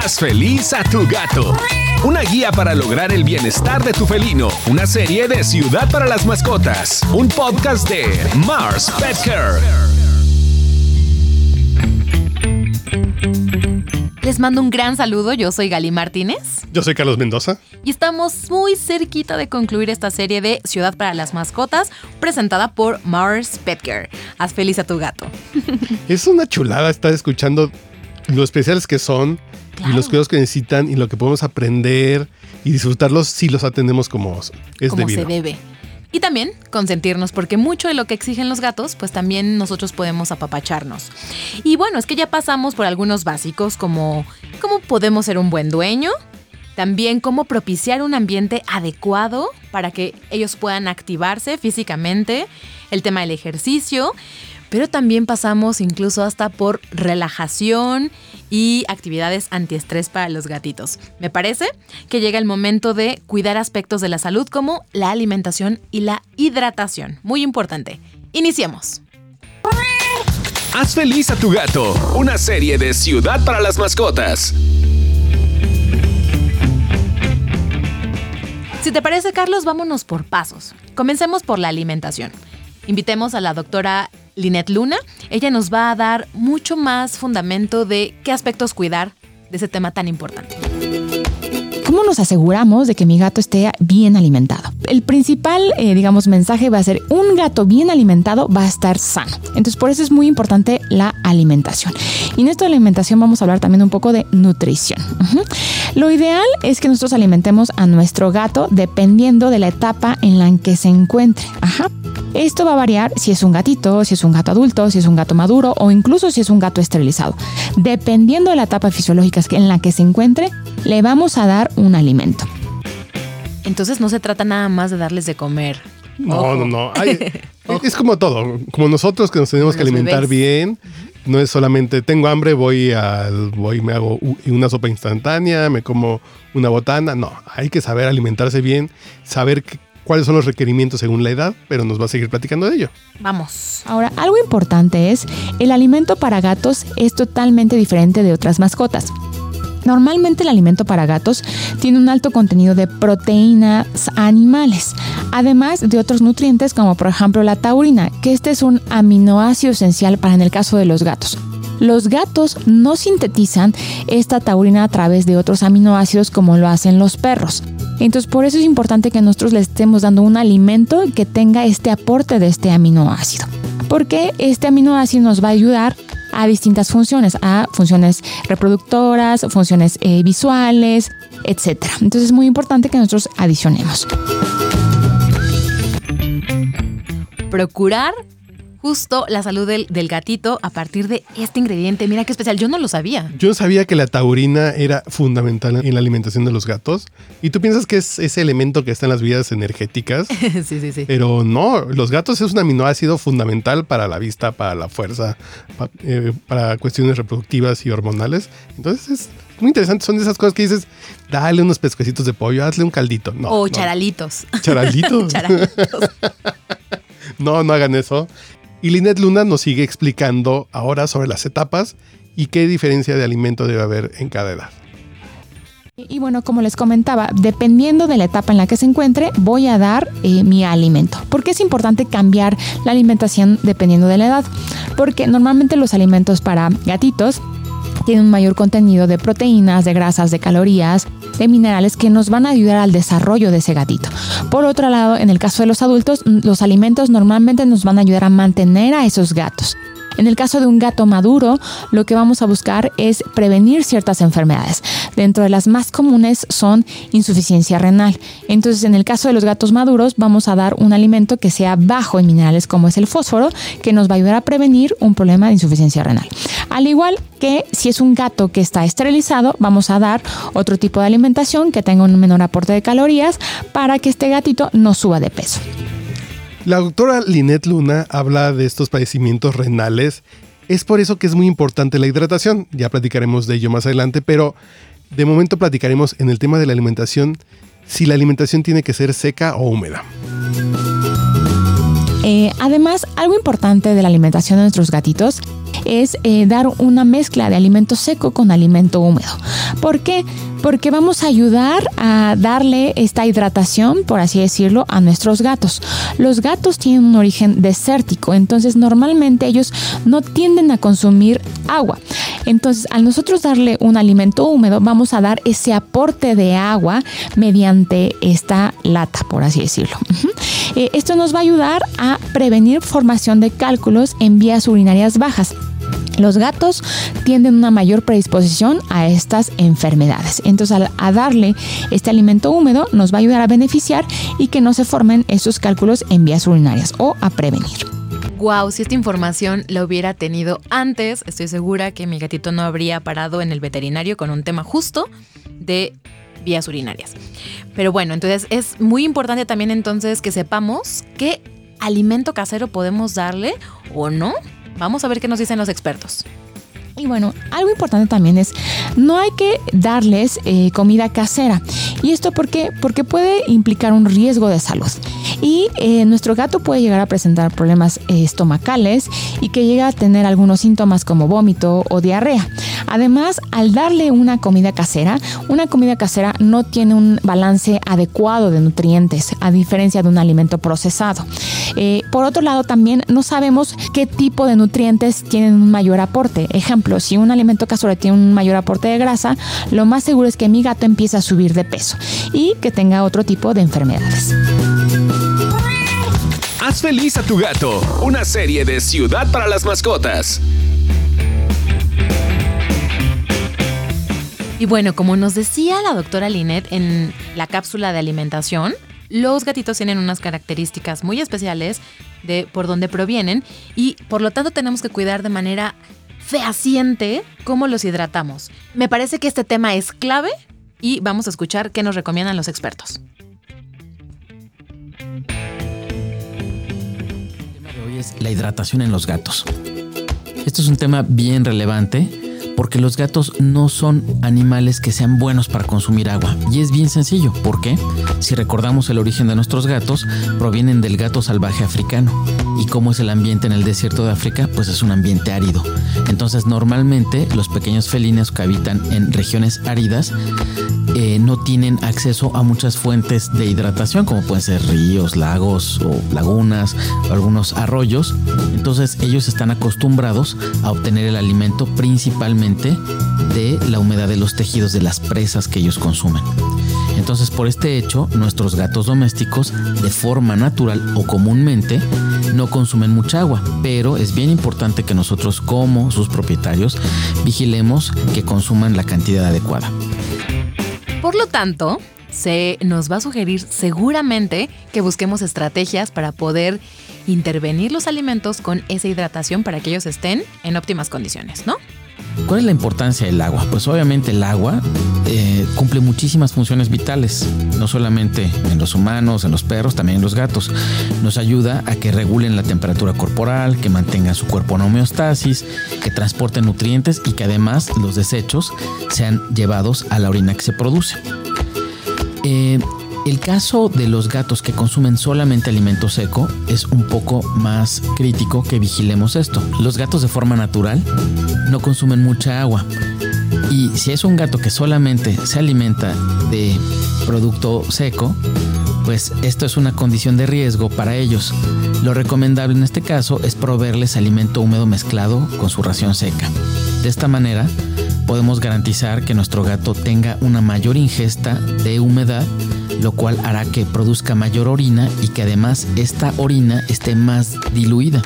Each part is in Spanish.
Haz feliz a tu gato. Una guía para lograr el bienestar de tu felino. Una serie de Ciudad para las Mascotas. Un podcast de Mars Pet Care. Les mando un gran saludo, yo soy Gali Martínez. Yo soy Carlos Mendoza. Y estamos muy cerquita de concluir esta serie de Ciudad para las Mascotas, presentada por Mars Petcare. Haz feliz a tu gato. Es una chulada estar escuchando lo especiales que son y los cuidados que necesitan y lo que podemos aprender y disfrutarlos si los atendemos como es como debido. se debe. Y también consentirnos, porque mucho de lo que exigen los gatos, pues también nosotros podemos apapacharnos. Y bueno, es que ya pasamos por algunos básicos como cómo podemos ser un buen dueño, también cómo propiciar un ambiente adecuado para que ellos puedan activarse físicamente, el tema del ejercicio, pero también pasamos incluso hasta por relajación y actividades antiestrés para los gatitos. Me parece que llega el momento de cuidar aspectos de la salud como la alimentación y la hidratación. Muy importante. Iniciemos. Haz feliz a tu gato. Una serie de Ciudad para las Mascotas. Si te parece, Carlos, vámonos por pasos. Comencemos por la alimentación. Invitemos a la doctora Linet Luna. Ella nos va a dar mucho más fundamento de qué aspectos cuidar de ese tema tan importante. ¿Cómo nos aseguramos de que mi gato esté bien alimentado? El principal, eh, digamos, mensaje va a ser un gato bien alimentado va a estar sano. Entonces, por eso es muy importante la alimentación. Y en esto de alimentación vamos a hablar también un poco de nutrición. Lo ideal es que nosotros alimentemos a nuestro gato dependiendo de la etapa en la que se encuentre. Ajá. Esto va a variar si es un gatito, si es un gato adulto, si es un gato maduro o incluso si es un gato esterilizado. Dependiendo de la etapa fisiológica en la que se encuentre, le vamos a dar un alimento. Entonces no se trata nada más de darles de comer. No, Ojo. no, no. Hay- es como todo. Como nosotros que nos tenemos Como que alimentar bebés. bien. No es solamente tengo hambre, voy al, voy me hago una sopa instantánea, me como una botana. No, hay que saber alimentarse bien, saber qué- cuáles son los requerimientos según la edad, pero nos va a seguir platicando de ello. Vamos. Ahora, algo importante es, el alimento para gatos es totalmente diferente de otras mascotas. Normalmente el alimento para gatos tiene un alto contenido de proteínas animales, además de otros nutrientes como por ejemplo la taurina, que este es un aminoácido esencial para en el caso de los gatos. Los gatos no sintetizan esta taurina a través de otros aminoácidos como lo hacen los perros. Entonces por eso es importante que nosotros les estemos dando un alimento que tenga este aporte de este aminoácido. Porque este aminoácido nos va a ayudar a distintas funciones, a funciones reproductoras, funciones eh, visuales, etc. Entonces es muy importante que nosotros adicionemos. Procurar justo la salud del, del gatito a partir de este ingrediente. Mira qué especial. Yo no lo sabía. Yo sabía que la taurina era fundamental en la alimentación de los gatos. Y tú piensas que es ese elemento que está en las vidas energéticas. sí, sí, sí. Pero no, los gatos es un aminoácido fundamental para la vista, para la fuerza, eh, para cuestiones reproductivas y hormonales. Entonces es muy interesante. Son de esas cosas que dices, dale unos pescuecitos de pollo, hazle un caldito. No, o no. charalitos. Charalitos. charalitos. no, no hagan eso. Y Linet Luna nos sigue explicando ahora sobre las etapas y qué diferencia de alimento debe haber en cada edad. Y bueno, como les comentaba, dependiendo de la etapa en la que se encuentre, voy a dar eh, mi alimento. ¿Por qué es importante cambiar la alimentación dependiendo de la edad? Porque normalmente los alimentos para gatitos tienen un mayor contenido de proteínas, de grasas, de calorías, de minerales que nos van a ayudar al desarrollo de ese gatito. Por otro lado, en el caso de los adultos, los alimentos normalmente nos van a ayudar a mantener a esos gatos. En el caso de un gato maduro, lo que vamos a buscar es prevenir ciertas enfermedades. Dentro de las más comunes son insuficiencia renal. Entonces, en el caso de los gatos maduros, vamos a dar un alimento que sea bajo en minerales como es el fósforo, que nos va a ayudar a prevenir un problema de insuficiencia renal. Al igual que si es un gato que está esterilizado, vamos a dar otro tipo de alimentación que tenga un menor aporte de calorías para que este gatito no suba de peso. La doctora Linet Luna habla de estos padecimientos renales. Es por eso que es muy importante la hidratación. Ya platicaremos de ello más adelante, pero de momento platicaremos en el tema de la alimentación si la alimentación tiene que ser seca o húmeda. Eh, además, algo importante de la alimentación de nuestros gatitos es eh, dar una mezcla de alimento seco con alimento húmedo. ¿Por qué? Porque vamos a ayudar a darle esta hidratación, por así decirlo, a nuestros gatos. Los gatos tienen un origen desértico, entonces normalmente ellos no tienden a consumir agua. Entonces, al nosotros darle un alimento húmedo, vamos a dar ese aporte de agua mediante esta lata, por así decirlo. Eh, esto nos va a ayudar a prevenir formación de cálculos en vías urinarias bajas. Los gatos tienden una mayor predisposición a estas enfermedades. Entonces, al, a darle este alimento húmedo, nos va a ayudar a beneficiar y que no se formen estos cálculos en vías urinarias o a prevenir. Wow, si esta información la hubiera tenido antes, estoy segura que mi gatito no habría parado en el veterinario con un tema justo de vías urinarias. Pero bueno, entonces es muy importante también entonces que sepamos qué alimento casero podemos darle o no. Vamos a ver qué nos dicen los expertos. Y bueno, algo importante también es, no hay que darles eh, comida casera. ¿Y esto por qué? Porque puede implicar un riesgo de salud. Y eh, nuestro gato puede llegar a presentar problemas eh, estomacales y que llega a tener algunos síntomas como vómito o diarrea. Además, al darle una comida casera, una comida casera no tiene un balance adecuado de nutrientes, a diferencia de un alimento procesado. por otro lado, también no sabemos qué tipo de nutrientes tienen un mayor aporte. Ejemplo, si un alimento casero tiene un mayor aporte de grasa, lo más seguro es que mi gato empiece a subir de peso y que tenga otro tipo de enfermedades. Haz feliz a tu gato, una serie de Ciudad para las Mascotas. Y bueno, como nos decía la doctora Linet en la cápsula de alimentación, los gatitos tienen unas características muy especiales de por dónde provienen y por lo tanto tenemos que cuidar de manera fehaciente cómo los hidratamos. Me parece que este tema es clave y vamos a escuchar qué nos recomiendan los expertos. El tema de hoy es la hidratación en los gatos. Esto es un tema bien relevante porque los gatos no son animales que sean buenos para consumir agua. Y es bien sencillo. ¿Por qué? Si recordamos el origen de nuestros gatos, provienen del gato salvaje africano. ¿Y cómo es el ambiente en el desierto de África? Pues es un ambiente árido. Entonces normalmente los pequeños felinos que habitan en regiones áridas eh, no tienen acceso a muchas fuentes de hidratación, como pueden ser ríos, lagos o lagunas, algunos arroyos. Entonces ellos están acostumbrados a obtener el alimento principalmente de la humedad de los tejidos de las presas que ellos consumen. Entonces por este hecho, nuestros gatos domésticos de forma natural o comúnmente no consumen mucha agua, pero es bien importante que nosotros como sus propietarios vigilemos que consuman la cantidad adecuada. Por lo tanto, se nos va a sugerir seguramente que busquemos estrategias para poder intervenir los alimentos con esa hidratación para que ellos estén en óptimas condiciones, ¿no? ¿Cuál es la importancia del agua? Pues obviamente el agua eh, cumple muchísimas funciones vitales, no solamente en los humanos, en los perros, también en los gatos. Nos ayuda a que regulen la temperatura corporal, que mantengan su cuerpo en homeostasis, que transporten nutrientes y que además los desechos sean llevados a la orina que se produce. Eh, el caso de los gatos que consumen solamente alimento seco es un poco más crítico que vigilemos esto. Los gatos de forma natural no consumen mucha agua. Y si es un gato que solamente se alimenta de producto seco, pues esto es una condición de riesgo para ellos. Lo recomendable en este caso es proveerles alimento húmedo mezclado con su ración seca. De esta manera podemos garantizar que nuestro gato tenga una mayor ingesta de humedad lo cual hará que produzca mayor orina y que además esta orina esté más diluida.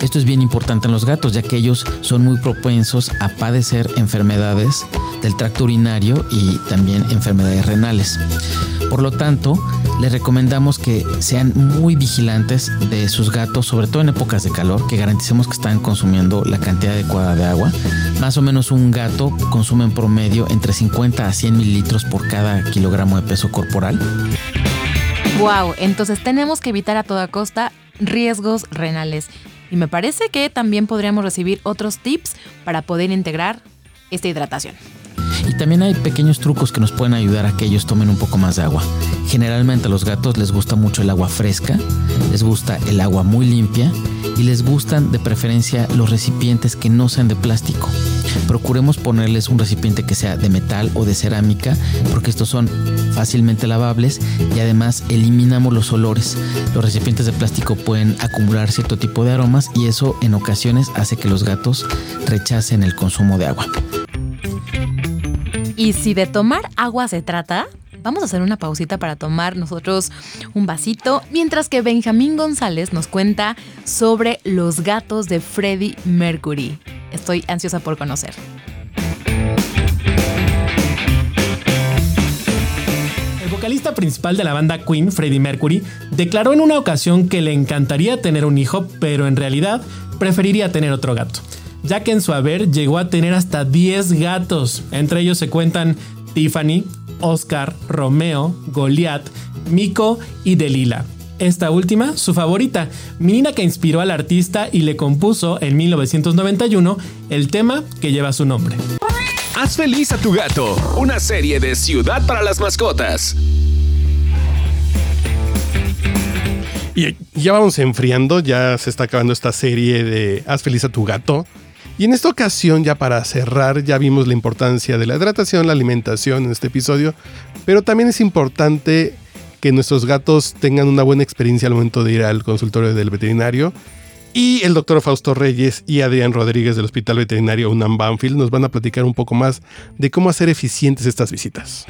Esto es bien importante en los gatos, ya que ellos son muy propensos a padecer enfermedades del tracto urinario y también enfermedades renales. Por lo tanto, les recomendamos que sean muy vigilantes de sus gatos, sobre todo en épocas de calor, que garanticemos que están consumiendo la cantidad adecuada de agua. Más o menos un gato consume en promedio entre 50 a 100 mililitros por cada kilogramo de peso corporal. Wow, entonces tenemos que evitar a toda costa riesgos renales. Y me parece que también podríamos recibir otros tips para poder integrar esta hidratación. Y también hay pequeños trucos que nos pueden ayudar a que ellos tomen un poco más de agua. Generalmente a los gatos les gusta mucho el agua fresca, les gusta el agua muy limpia y les gustan de preferencia los recipientes que no sean de plástico. Procuremos ponerles un recipiente que sea de metal o de cerámica porque estos son fácilmente lavables y además eliminamos los olores. Los recipientes de plástico pueden acumular cierto tipo de aromas y eso en ocasiones hace que los gatos rechacen el consumo de agua. Y si de tomar agua se trata, vamos a hacer una pausita para tomar nosotros un vasito, mientras que Benjamín González nos cuenta sobre los gatos de Freddie Mercury. Estoy ansiosa por conocer. El vocalista principal de la banda Queen, Freddie Mercury, declaró en una ocasión que le encantaría tener un hijo, pero en realidad preferiría tener otro gato, ya que en su haber llegó a tener hasta 10 gatos. Entre ellos se cuentan Tiffany, Oscar, Romeo, Goliath, Miko y Delila. Esta última, su favorita, menina que inspiró al artista y le compuso en 1991 el tema que lleva su nombre. Haz feliz a tu gato, una serie de Ciudad para las Mascotas. Y ya vamos enfriando, ya se está acabando esta serie de Haz feliz a tu gato. Y en esta ocasión, ya para cerrar, ya vimos la importancia de la hidratación, la alimentación en este episodio, pero también es importante que nuestros gatos tengan una buena experiencia al momento de ir al consultorio del veterinario. Y el doctor Fausto Reyes y Adrián Rodríguez del Hospital Veterinario UNAM Banfield nos van a platicar un poco más de cómo hacer eficientes estas visitas.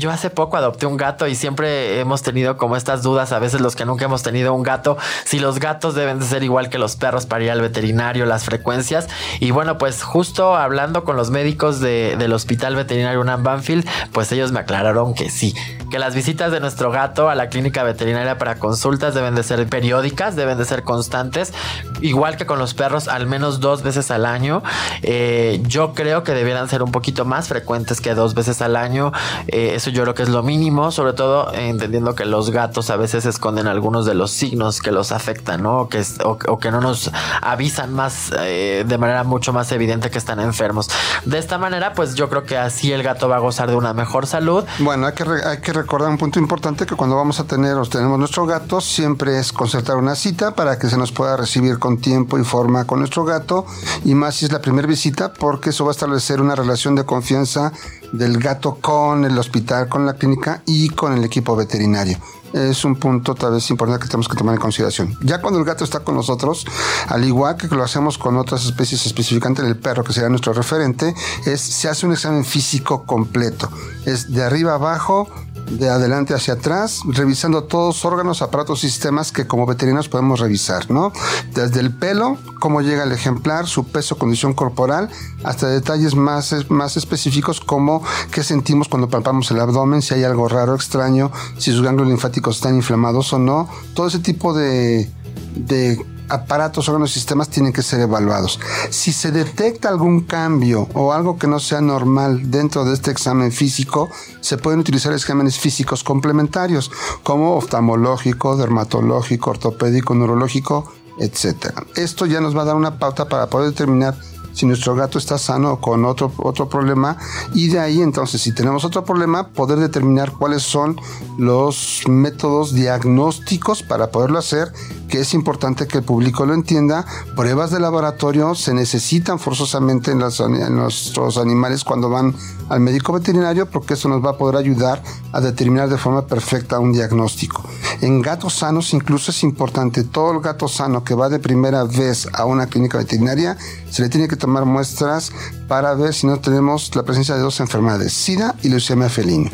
Yo hace poco adopté un gato y siempre hemos tenido como estas dudas, a veces los que nunca hemos tenido un gato, si los gatos deben de ser igual que los perros para ir al veterinario, las frecuencias. Y bueno, pues justo hablando con los médicos del Hospital Veterinario UNAM Banfield, pues ellos me aclararon que sí, que las visitas de nuestro gato a la clínica veterinaria para consultas deben de ser periódicas, deben de ser constantes, igual que con los perros, al menos dos veces al año. Eh, yo creo que debieran ser un poquito más frecuentes que dos veces al año. Eh, eso yo creo que es lo mínimo, sobre todo entendiendo que los gatos a veces esconden algunos de los signos que los afectan, ¿no? O que, o, que no nos avisan más eh, de manera mucho más evidente que están enfermos. De esta manera, pues yo creo que así el gato va a gozar de una mejor salud. Bueno, hay que, hay que recordar un punto importante que cuando vamos a tener o tenemos nuestro gato, siempre es concertar una cita para que se nos pueda recibir con tiempo y forma con nuestro gato, y más si es la primera visita, porque eso va a establecer una relación de confianza del gato con el hospital, con la clínica y con el equipo veterinario. Es un punto tal vez importante que tenemos que tomar en consideración. Ya cuando el gato está con nosotros, al igual que lo hacemos con otras especies específicamente el perro, que sería nuestro referente, es se hace un examen físico completo. Es de arriba abajo, de adelante hacia atrás, revisando todos órganos, aparatos, sistemas que como veterinarios podemos revisar, ¿no? Desde el pelo, cómo llega el ejemplar, su peso, condición corporal, hasta detalles más, más específicos como qué sentimos cuando palpamos el abdomen, si hay algo raro, extraño, si sus ganglios linfáticos están inflamados o no, todo ese tipo de, de aparatos, órganos y sistemas tienen que ser evaluados. Si se detecta algún cambio o algo que no sea normal dentro de este examen físico, se pueden utilizar exámenes físicos complementarios como oftalmológico, dermatológico, ortopédico, neurológico, etc. Esto ya nos va a dar una pauta para poder determinar si nuestro gato está sano con otro, otro problema. Y de ahí entonces si tenemos otro problema poder determinar cuáles son los métodos diagnósticos para poderlo hacer que es importante que el público lo entienda. Pruebas de laboratorio se necesitan forzosamente en, en nuestros animales cuando van al médico veterinario porque eso nos va a poder ayudar a determinar de forma perfecta un diagnóstico. En gatos sanos incluso es importante todo el gato sano que va de primera vez a una clínica veterinaria se le tiene que tomar muestras para ver si no tenemos la presencia de dos enfermedades, SIDA y leucemia felina.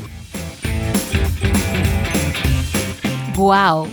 ¡Wow!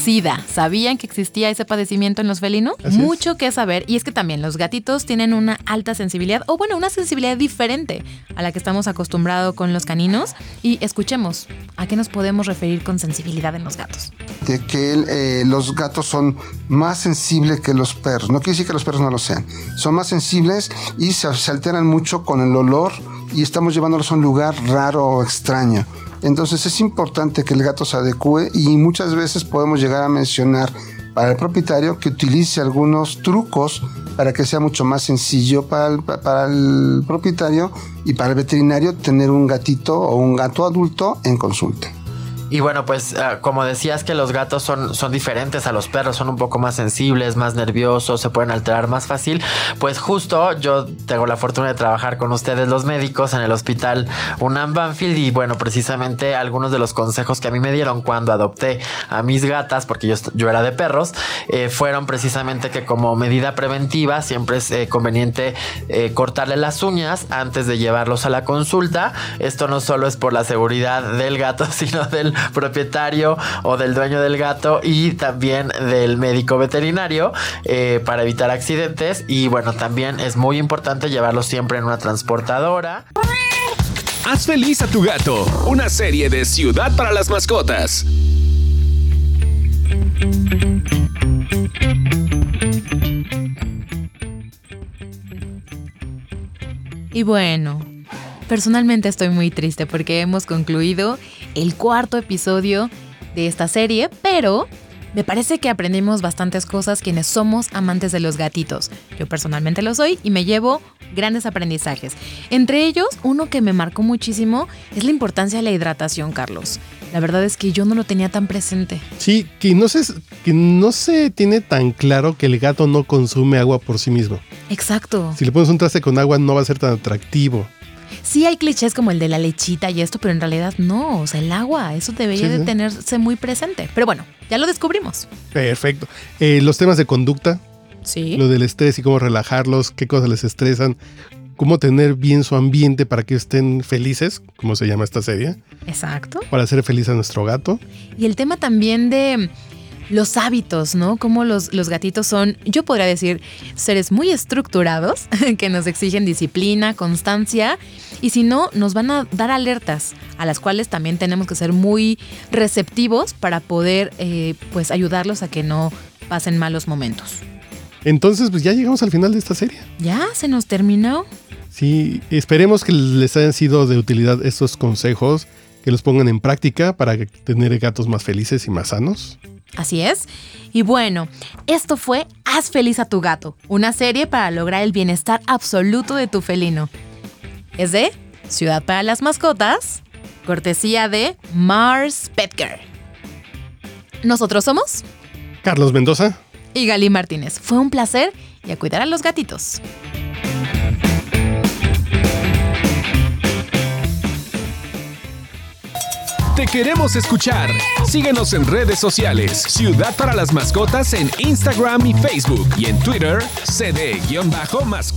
SIDA. ¿Sabían que existía ese padecimiento en los felinos? Mucho que saber. Y es que también los gatitos tienen una alta sensibilidad, o bueno, una sensibilidad diferente a la que estamos acostumbrados con los caninos. Y escuchemos, ¿a qué nos podemos referir con sensibilidad en los gatos? De que eh, los gatos son más sensibles que los perros. No quiere decir que los perros no lo sean. Son más sensibles y se, se alteran mucho con el olor y estamos llevándolos a un lugar raro o extraño. Entonces es importante que el gato se adecue y muchas veces podemos llegar a mencionar para el propietario que utilice algunos trucos para que sea mucho más sencillo para el, para el propietario y para el veterinario tener un gatito o un gato adulto en consulta. Y bueno, pues ah, como decías que los gatos son, son diferentes a los perros, son un poco más sensibles, más nerviosos, se pueden alterar más fácil, pues justo yo tengo la fortuna de trabajar con ustedes los médicos en el hospital UNAM Banfield y bueno, precisamente algunos de los consejos que a mí me dieron cuando adopté a mis gatas, porque yo, yo era de perros, eh, fueron precisamente que como medida preventiva siempre es eh, conveniente eh, cortarle las uñas antes de llevarlos a la consulta. Esto no solo es por la seguridad del gato, sino del propietario o del dueño del gato y también del médico veterinario eh, para evitar accidentes. Y bueno, también es muy importante llevarlo siempre en una transportadora. Haz feliz a tu gato, una serie de Ciudad para las Mascotas. Y bueno, personalmente estoy muy triste porque hemos concluido el cuarto episodio de esta serie, pero me parece que aprendimos bastantes cosas quienes somos amantes de los gatitos. Yo personalmente lo soy y me llevo grandes aprendizajes. Entre ellos, uno que me marcó muchísimo es la importancia de la hidratación, Carlos. La verdad es que yo no lo tenía tan presente. Sí, que no se, que no se tiene tan claro que el gato no consume agua por sí mismo. Exacto. Si le pones un traste con agua no va a ser tan atractivo. Sí hay clichés como el de la lechita y esto, pero en realidad no, o sea, el agua, eso debería Sí, de tenerse muy presente. Pero bueno, ya lo descubrimos. Perfecto. Eh, los temas de conducta, Sí. lo del estrés y cómo relajarlos, qué cosas les estresan, cómo tener bien su ambiente para que estén felices, como se llama esta serie, Exacto. para hacer feliz a nuestro gato. Y el tema también de los hábitos, ¿no? Cómo los, los gatitos son, yo podría decir, seres muy estructurados, que nos exigen disciplina, constancia, y si no, nos van a dar alertas, a las cuales también tenemos que ser muy receptivos para poder, eh, pues, ayudarlos a que no pasen malos momentos. Entonces, pues ya llegamos al final de esta serie. Ya, se nos terminó. Sí, esperemos que les hayan sido de utilidad estos consejos, que los pongan en práctica para tener gatos más felices y más sanos. Así es. Y bueno, esto fue Haz feliz a tu gato, una serie para lograr el bienestar absoluto de tu felino. Es de Ciudad para las Mascotas, cortesía de Mars Petcare. Nosotros somos Carlos Mendoza. y Gali Martínez. Fue un placer y a cuidar a los gatitos. Te queremos escuchar. Síguenos en redes sociales. Ciudad para las Mascotas en Instagram y Facebook. Y en Twitter, cd-mascotas.